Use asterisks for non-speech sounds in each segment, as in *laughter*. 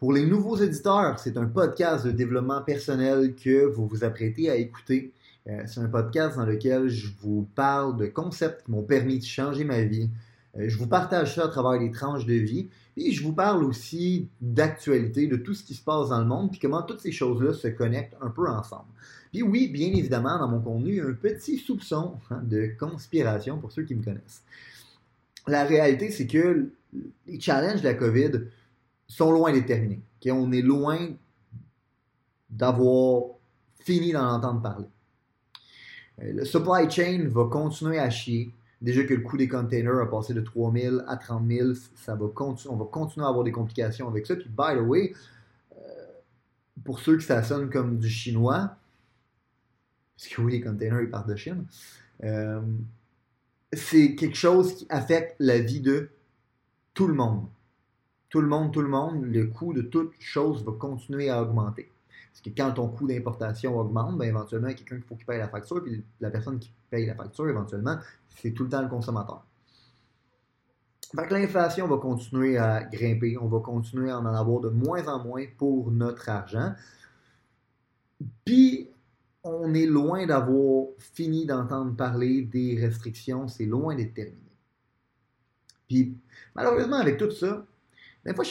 Pour les nouveaux éditeurs, c'est un podcast de développement personnel que vous vous apprêtez à écouter. Euh, c'est un podcast dans lequel je vous parle de concepts qui m'ont permis de changer ma vie. Euh, je vous partage ça à travers les tranches de vie. Et je vous parle aussi d'actualité, de tout ce qui se passe dans le monde, puis comment toutes ces choses-là se connectent un peu ensemble. Puis oui, bien évidemment, dans mon contenu, il y a un petit soupçon hein, de conspiration pour ceux qui me connaissent. La réalité, c'est que les challenges de la COVID sont loin d'être terminés. On est loin d'avoir fini d'en entendre parler. Euh, le supply chain va continuer à chier. Déjà que le coût des containers a passé de 3 000 à 30 000, ça va on va continuer à avoir des complications avec ça. Puis, by the way, euh, pour ceux que ça sonne comme du chinois, parce que oui, les containers, ils partent de Chine, euh, c'est quelque chose qui affecte la vie de tout le monde tout le monde, tout le monde, le coût de toute chose va continuer à augmenter. Parce que quand ton coût d'importation augmente, ben éventuellement, il y a quelqu'un qui faut qu'il paye la facture, puis la personne qui paye la facture, éventuellement, c'est tout le temps le consommateur. Fait que l'inflation va continuer à grimper, on va continuer à en avoir de moins en moins pour notre argent. Puis, on est loin d'avoir fini d'entendre parler des restrictions, c'est loin d'être terminé. Puis, malheureusement, avec tout ça, des fois,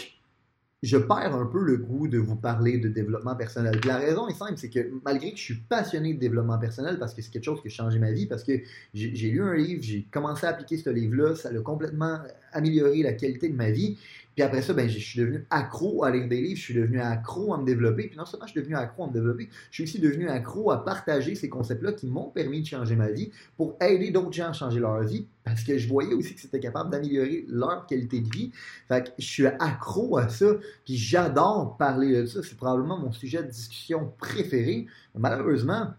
je, perds un peu le goût de vous parler de développement personnel. la raison est simple, c'est que malgré que je suis passionné de développement personnel, parce que c'est quelque chose qui a changé ma vie, parce que j'ai lu un livre, j'ai commencé à appliquer ce livre-là, ça a complètement amélioré la qualité de ma vie. Puis après ça, ben, je suis devenu accro à lire des livres, je suis devenu accro à me développer. Puis non seulement je suis devenu accro à me développer, je suis aussi devenu accro à partager ces concepts-là qui m'ont permis de changer ma vie pour aider d'autres gens à changer leur vie parce que je voyais aussi que c'était capable d'améliorer leur qualité de vie. Fait que je suis accro à ça, puis j'adore parler de ça. C'est probablement mon sujet de discussion préféré. malheureusement,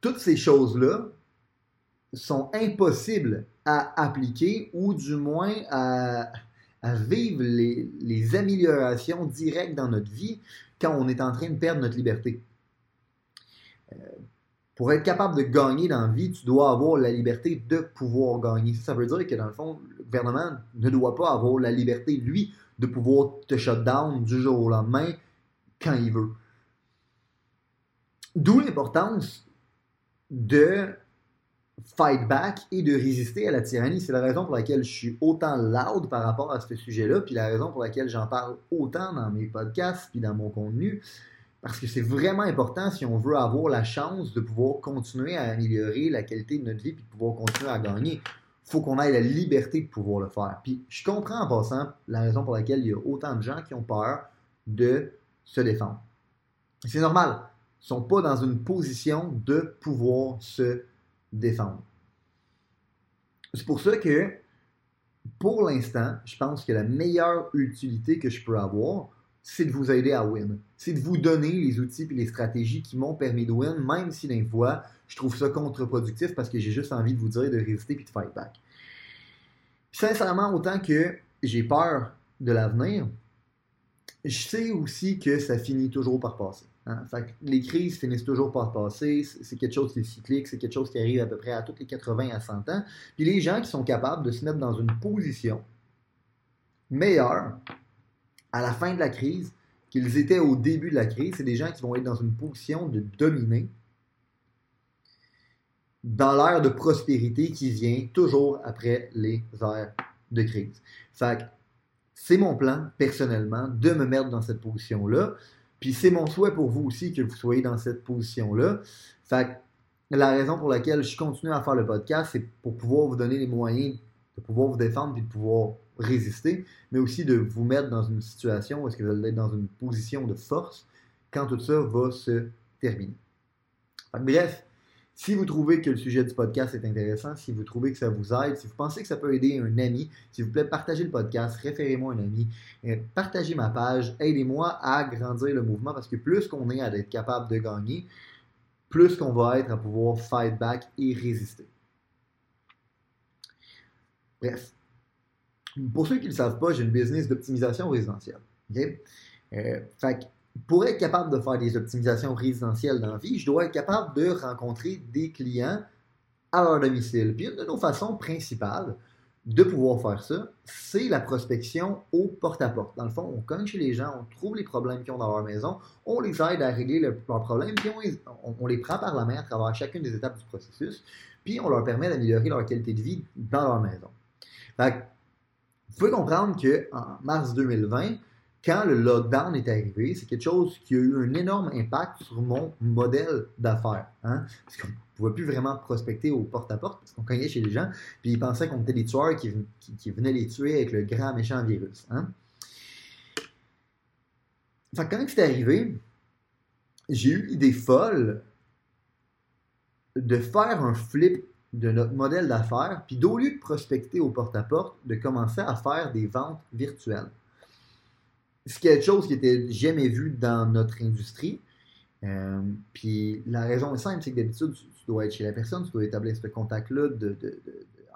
toutes ces choses-là sont impossibles à appliquer ou du moins à vivre les, améliorations directes dans notre vie quand on est en train de perdre notre liberté. Euh, pour être capable de gagner dans la vie, tu dois avoir la liberté de pouvoir gagner. Ça, veut dire que dans le fond, le gouvernement ne doit pas avoir la liberté, lui, de pouvoir te shut down du jour au lendemain quand il veut. D'où l'importance de fight back et de résister à la tyrannie. C'est la raison pour laquelle je suis autant loud par rapport à ce sujet-là, puis la raison pour laquelle j'en parle autant dans mes podcasts puis dans mon contenu. Parce que c'est vraiment important si on veut avoir la chance de pouvoir continuer à améliorer la qualité de notre vie puis de pouvoir continuer à gagner. Il faut qu'on ait la liberté de pouvoir le faire. Puis je comprends en passant la raison pour laquelle il y a autant de gens qui ont peur de se défendre. C'est normal. Ils ne sont pas dans une position de pouvoir se défendre défendre. C'est pour ça que, pour l'instant, je pense que la meilleure utilité que je peux avoir, c'est de vous aider à win. C'est de vous donner les outils et les stratégies qui m'ont permis de win, même si d'un fois, je trouve ça contre-productif parce que j'ai juste envie de vous dire de résister puis de fight back. Sincèrement, autant que j'ai peur de l'avenir, je sais aussi que ça finit toujours par passer. Hein. les crises finissent toujours par passer. C'est quelque chose qui est cyclique, c'est quelque chose qui arrive à peu près à toutes les 80 à 100 ans. Puis les gens qui sont capables de se mettre dans une position meilleure à la fin de la crise qu'ils étaient au début de la crise, c'est des gens qui vont être dans une position de dominer dans l'ère de prospérité qui vient toujours après les ères de crise. C'est mon plan, personnellement, de me mettre dans cette position-là. Puis c'est mon souhait pour vous aussi que vous soyez dans cette position-là. Fait la raison pour laquelle je continue à faire le podcast, c'est pour pouvoir vous donner les moyens de pouvoir vous défendre et de pouvoir résister, mais aussi de vous mettre dans une situation où est-ce que vous allez être dans une position de force quand tout ça va se terminer. bref, Si vous trouvez que le sujet du podcast est intéressant, si vous trouvez que ça vous aide, si vous pensez que ça peut aider un ami, s'il vous plaît, partagez le podcast, référez-moi un ami, euh, partagez ma page, aidez-moi à grandir le mouvement parce que plus qu'on est à être capable de gagner, plus qu'on va être à pouvoir fight back et résister. Bref. Pour ceux qui ne le savent pas, j'ai une business d'optimisation résidentielle. OK? Euh, pour être capable de faire des optimisations résidentielles dans la vie, je dois être capable de rencontrer des clients à leur domicile. Puis une de nos façons principales de pouvoir faire ça, c'est la prospection au porte-à-porte. Dans le fond, on cogne chez les gens, on trouve les problèmes qu'ils ont dans leur maison, on les aide à régler leurs problèmes, puis on, les prend par la main à travers chacune des étapes du processus, puis on leur permet d'améliorer leur qualité de vie dans leur maison. Vous pouvez comprendre qu'en mars 2020, quand le lockdown est arrivé, c'est quelque chose qui a eu un énorme impact sur mon modèle d'affaires. Hein? Parce qu'on ne pouvait plus vraiment prospecter au porte-à-porte parce qu'on cognait chez les gens, puis ils pensaient qu'on était des tueurs qui, venaient les tuer avec le grand méchant virus. Hein? Fait quand c'est arrivé, j'ai eu l'idée folle de faire un flip de notre modèle d'affaires, puis d'au lieu de prospecter au porte-à-porte, de commencer à faire des ventes virtuelles c'est quelque chose qui était jamais vu dans notre industrie. Euh, puis la raison est simple, c'est que d'habitude, tu, dois être chez la personne, tu dois établir ce contact-là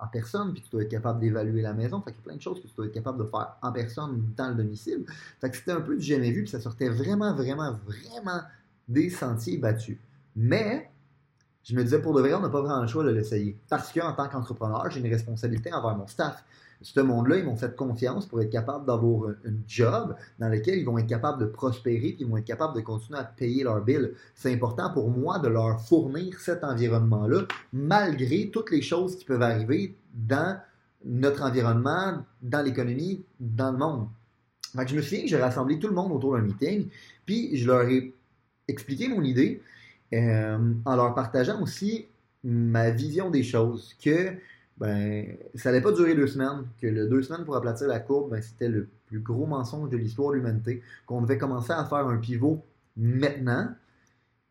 en personne, puis tu dois être capable d'évaluer la maison. Fait qu'il y a plein de choses que tu dois être capable de faire en personne dans le domicile. Fait que c'était un peu du jamais vu, puis ça sortait vraiment, vraiment, vraiment des sentiers battus. Mais je me disais, pour de vrai, on n'a pas vraiment le choix de l'essayer. Parce qu'en tant qu'entrepreneur, j'ai une responsabilité envers mon staff ce monde-là, ils m'ont fait confiance pour être capable d'avoir un, job dans lequel ils vont être capables de prospérer, puis ils vont être capables de continuer à payer leurs billes. C'est important pour moi de leur fournir cet environnement-là, malgré toutes les choses qui peuvent arriver dans notre environnement, dans l'économie, dans le monde. Fait je me souviens que j'ai rassemblé tout le monde autour d'un meeting, puis je leur ai expliqué mon idée euh, en leur partageant aussi ma vision des choses, que ben, ça n'allait pas durer deux semaines, que deux semaines pour aplatir la courbe, ben, c'était le plus gros mensonge de l'histoire de l'humanité, qu'on devait commencer à faire un pivot maintenant,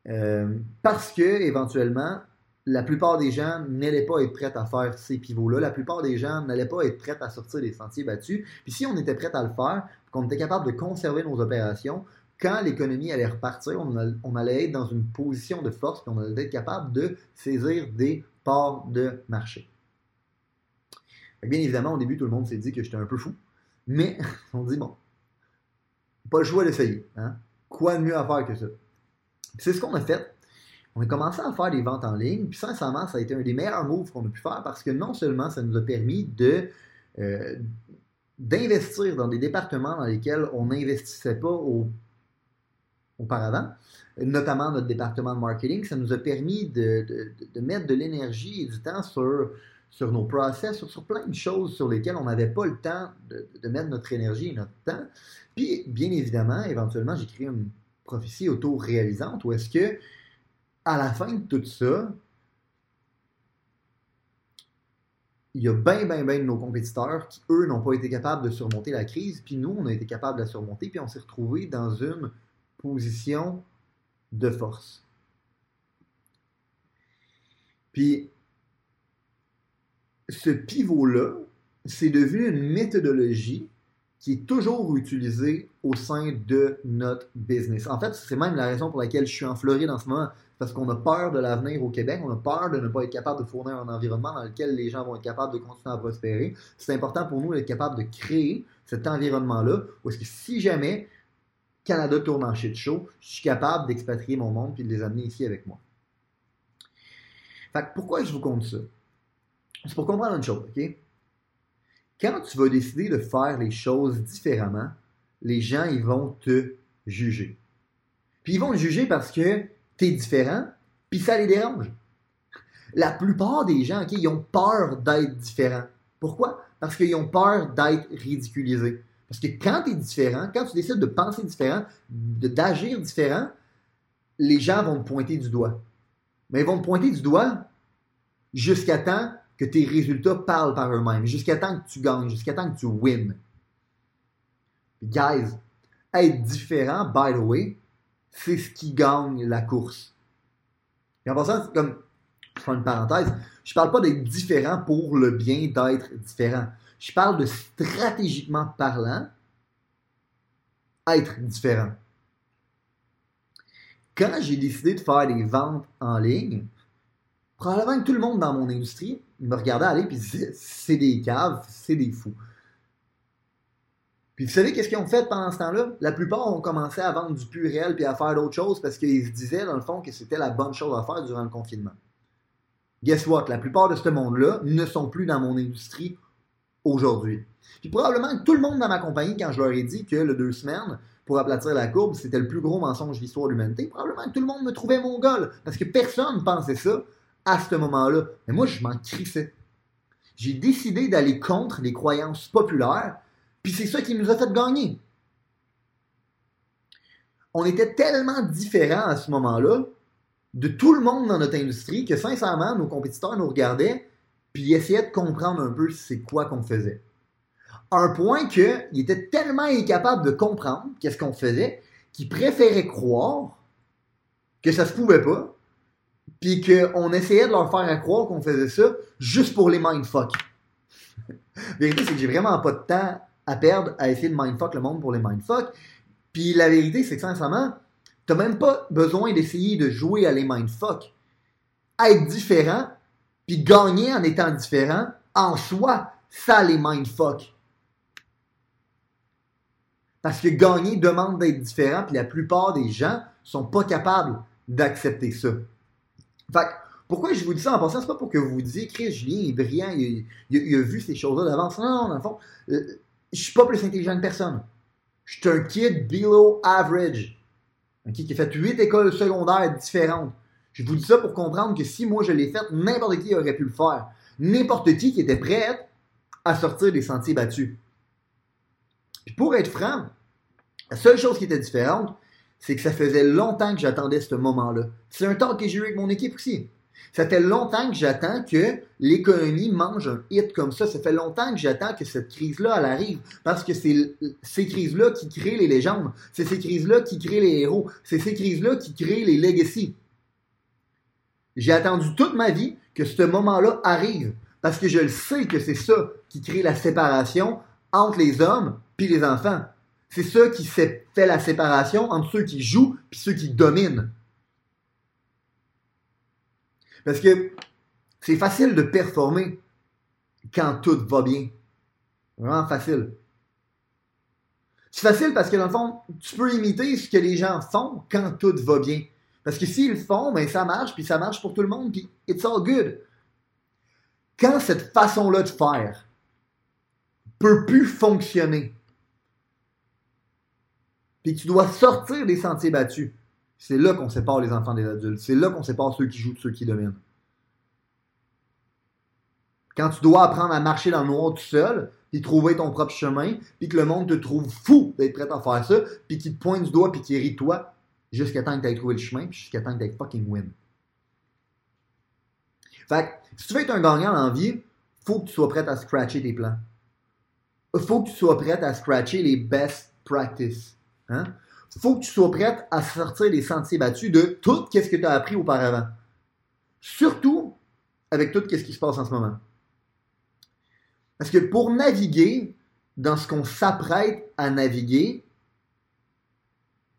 euh, parce que éventuellement, la plupart des gens n'allaient pas être prêts à faire ces pivots-là, la plupart des gens n'allaient pas être prêts à sortir des sentiers battus, puis si on était prêt à le faire, qu'on était capable de conserver nos opérations, quand l'économie allait repartir, on, allait être dans une position de force, puis on allait être capable de saisir des parts de marché. Bien évidemment, au début, tout le monde s'est dit que j'étais un peu fou. Mais *laughs* on dit, bon, pas le choix d'essayer. Hein? Quoi de mieux à faire que ça? C'est ce qu'on a fait. On a commencé à faire des ventes en ligne, puis sincèrement, ça a été un des meilleurs moves qu'on a pu faire parce que non seulement ça nous a permis de euh, d'investir dans des départements dans lesquels on n'investissait pas auparavant, notamment notre département de marketing, ça nous a permis de mettre de l'énergie et du temps sur sur nos process, sur, plein de choses sur lesquelles on n'avait pas le temps de, mettre notre énergie et notre temps. Puis, bien évidemment, éventuellement, créé une prophétie auto-réalisante où est-ce que, à la fin de tout ça, il y a bien, bien, bien de nos compétiteurs qui, eux, n'ont pas été capables de surmonter la crise, puis nous, on a été capables de la surmonter, puis on s'est retrouvés dans une position de force. Puis, ce pivot-là, c'est devenu une méthodologie qui est toujours utilisée au sein de notre business. En fait, c'est même la raison pour laquelle je suis en Floride en ce moment, parce qu'on a peur de l'avenir au Québec, on a peur de ne pas être capable de fournir un environnement dans lequel les gens vont être capables de continuer à prospérer. C'est important pour nous d'être capable de créer cet environnement-là, parce que si jamais Canada tourne en shit show, je suis capable d'expatrier mon monde et de les amener ici avec moi. Fait pourquoi je vous compte ça? C'est pour comprendre une chose, OK? Quand tu vas décider de faire les choses différemment, les gens, ils vont te juger. Puis ils vont te juger parce que tu es différent, puis ça les dérange. La plupart des gens, OK, ils ont peur d'être différents. Pourquoi? Parce qu'ils ont peur d'être ridiculisés. Parce que quand tu es différent, quand tu décides de penser différent, d'agir différent, les gens vont te pointer du doigt. Mais ils vont te pointer du doigt jusqu'à temps que tes résultats parlent par eux-mêmes, jusqu'à temps que tu gagnes, jusqu'à temps que tu wins. Guys, être différent, by the way, c'est ce qui gagne la course. Et en passant, comme je fais une parenthèse, je parle pas d'être différent pour le bien d'être différent. Je parle de stratégiquement parlant, être différent. Quand j'ai décidé de faire des ventes en ligne, probablement que tout le monde dans mon industrie me regardait aller disait c'est des caves, c'est des fous. Puis vous savez qu'est-ce qu'ils ont fait pendant ce temps-là? La plupart ont commencé à vendre du pur puis à faire d'autres choses parce qu'ils se disaient dans le fond que c'était la bonne chose à faire durant le confinement. Guess what? La plupart de ce monde-là ne sont plus dans mon industrie aujourd'hui. Puis probablement que tout le monde dans ma compagnie, quand je leur ai dit que le deux semaines, pour aplatir la courbe, c'était le plus gros mensonge de l'histoire de l'humanité, probablement que tout le monde me trouvait mon gars, parce que personne ne pensait ça à ce moment-là. Mais moi, je m'en crissais. J'ai décidé d'aller contre les croyances populaires, puis c'est ça qui nous a fait gagner. On était tellement différents à ce moment-là de tout le monde dans notre industrie que sincèrement, nos compétiteurs nous regardaient puis essayaient de comprendre un peu c'est quoi qu'on faisait. un point qu'ils étaient tellement incapables de comprendre qu'est-ce qu'on faisait qu'ils préféraient croire que ça se pouvait pas, puis qu'on essayait de leur faire croire qu'on faisait ça juste pour les mindfuck. la *laughs* vérité, c'est que j'ai vraiment pas de temps à perdre à essayer de mindfuck le monde pour les mindfuck. Puis la vérité, c'est que sincèrement, t'as même pas besoin d'essayer de jouer à les mindfuck. Être différent, puis gagner en étant différent, en soi, ça les mindfuck. Parce que gagner demande d'être différent, puis la plupart des gens sont pas capables d'accepter ça. Fait pourquoi je vous dis ça en passant, c'est pas pour que vous vous disiez, Chris Julien est brillant, il, a vu ces choses-là d'avance. Non, non, dans le fond, euh, je suis pas plus intelligent que personne. Je suis un kid below average. Un kid qui a fait huit écoles secondaires différentes. Je vous dis ça pour comprendre que si moi je l'ai fait, n'importe qui aurait pu le faire. N'importe qui qui était prêt à sortir des sentiers battus. Pour être franc, la seule chose qui était différente, c'est que ça faisait longtemps que j'attendais ce moment-là. C'est un temps que j'ai eu avec mon équipe aussi. Ça fait longtemps que j'attends que l'économie mange un hit comme ça. Ça fait longtemps que j'attends que cette crise-là, arrive. Parce que c'est ces crises-là qui créent les légendes. C'est ces crises-là qui créent les héros. C'est ces crises-là qui créent les legacies. J'ai attendu toute ma vie que ce moment-là arrive. Parce que je le sais que c'est ça qui crée la séparation entre les hommes puis les enfants. C'est ça qui fait la séparation entre ceux qui jouent et ceux qui dominent. Parce que c'est facile de performer quand tout va bien. Vraiment facile. C'est facile parce que dans le fond, tu peux imiter ce que les gens font quand tout va bien. Parce que s'ils le font, ben ça marche, puis ça marche pour tout le monde, puis it's all good. Quand cette façon-là de faire peut plus fonctionner, puis tu dois sortir des sentiers battus. C'est là qu'on sépare les enfants des adultes. C'est là qu'on sépare ceux qui jouent de ceux qui dominent. Quand tu dois apprendre à marcher dans le noir tout seul, puis trouver ton propre chemin, puis que le monde te trouve fou d'être prêt à faire ça, puis qu'il te pointe du doigt, puis qu'il rit toi, jusqu'à temps que tu aies trouvé le chemin, puis jusqu'à temps que tu fucking win. Fait que, si tu veux être un gagnant dans la vie, faut que tu sois prêt à scratcher tes plans. Faut que tu sois prêt à scratcher les best practices. Hein? faut que tu sois prête à sortir des sentiers battus de tout ce que tu as appris auparavant. Surtout avec tout ce qui se passe en ce moment. Parce que pour naviguer dans ce qu'on s'apprête à naviguer,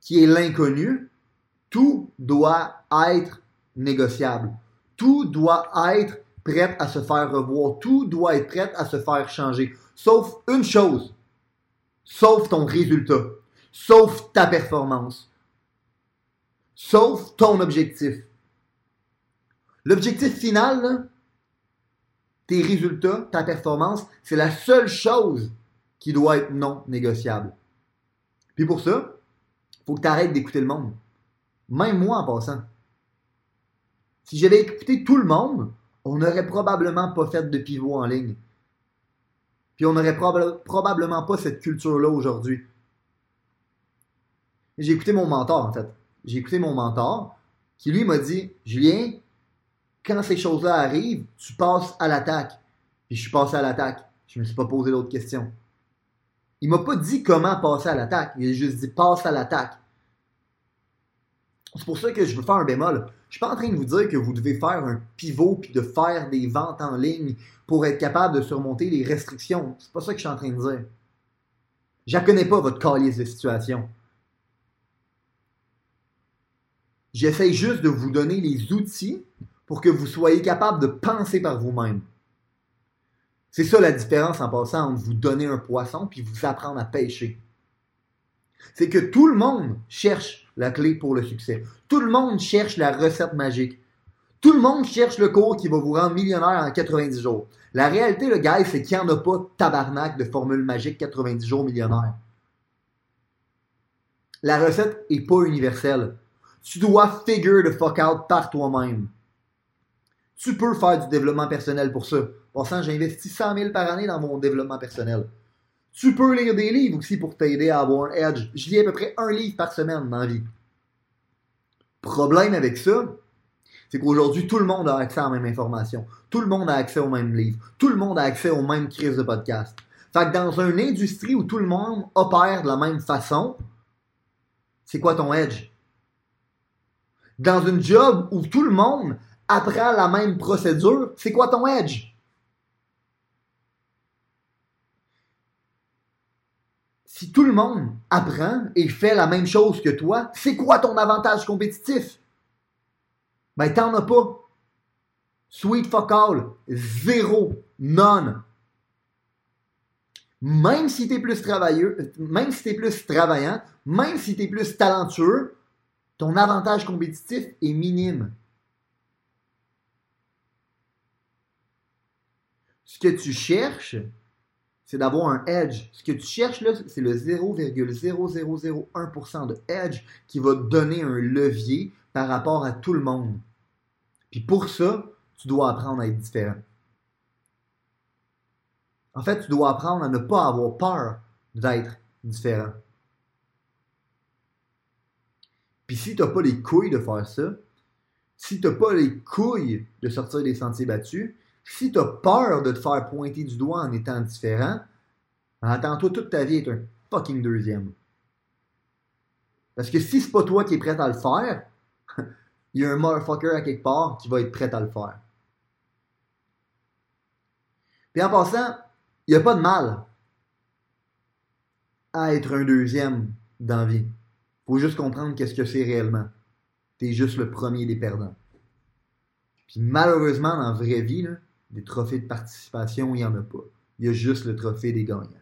qui est l'inconnu, tout doit être négociable. Tout doit être prêt à se faire revoir. Tout doit être prêt à se faire changer. Sauf une chose. Sauf ton résultat sauf ta performance, sauf ton objectif. L'objectif final, tes résultats, ta performance, c'est la seule chose qui doit être non négociable. Puis pour ça, il faut que tu arrêtes d'écouter le monde. Même moi en passant. Si j'avais écouté tout le monde, on n'aurait probablement pas fait de pivot en ligne. Puis on n'aurait probablement pas cette culture-là aujourd'hui. J'ai écouté mon mentor, en fait. J'ai écouté mon mentor qui, lui, m'a dit Julien, quand ces choses-là arrivent, tu passes à l'attaque. Puis je suis passé à l'attaque. Je me suis pas posé d'autres questions. Il m'a pas dit comment passer à l'attaque. Il a juste dit passe à l'attaque. C'est pour ça que je veux faire un bémol. Je suis pas en train de vous dire que vous devez faire un pivot puis de faire des ventes en ligne pour être capable de surmonter les restrictions. C'est pas ça que je suis en train de dire. Je ne connais pas votre calice de situation. J'essaie juste de vous donner les outils pour que vous soyez capable de penser par vous-même. C'est ça la différence en passant entre vous donner un poisson puis vous apprendre à pêcher. C'est que tout le monde cherche la clé pour le succès. Tout le monde cherche la recette magique. Tout le monde cherche le cours qui va vous rendre millionnaire en 90 jours. La réalité, le gars, c'est qu'il n'y en a pas tabarnak de formule magique 90 jours millionnaire. La recette est pas universelle. Tu dois figure the fuck out par toi-même. Tu peux faire du développement personnel pour ça. Pour ça, j'ai investi 100 000 par année dans mon développement personnel. Tu peux lire des livres aussi pour t'aider à avoir un edge. Je lis à peu près un livre par semaine dans la vie. Problème avec ça, c'est qu'aujourd'hui, tout le monde a accès à la même information. Tout le monde a accès au même livre. Tout le monde a accès aux mêmes crises de podcast. Fait que dans une industrie où tout le monde opère de la même façon, c'est quoi ton edge? Dans une job où tout le monde apprend la même procédure, c'est quoi ton edge? si tout le monde apprend et fait la même chose que toi, c'est quoi ton avantage compétitif? Ben, t'en as pas. Sweet fuck all. Zéro. None. Même si t'es plus travailleux, même si t'es plus travaillant, même si t'es plus talentueux, ton avantage compétitif est minime. Ce que tu cherches, c'est d'avoir un edge. Ce que tu cherches c'est le 0,0001% de edge qui va te donner un levier par rapport à tout le monde. Puis pour ça, tu dois apprendre à être différent. En fait, tu dois apprendre à ne pas avoir peur d'être différent. Puis si tu n'as pas les couilles de faire ça, si tu n'as pas les couilles de sortir des sentiers battus, si tu as peur de te faire pointer du doigt en étant différent, attends-toi toute ta vie être un fucking deuxième. Parce que si c'est pas toi qui es prêt à le faire, *laughs* il y a un motherfucker à quelque part qui va être prêt à le faire. Puis en passant, il n'y a pas de mal à être un deuxième dans vie. Faut juste comprendre qu'est-ce que c'est réellement. T'es juste le premier des perdants. Puis malheureusement, dans la vraie vie, des trophées de participation, il n'y en a pas. Il y a juste le trophée des gagnants.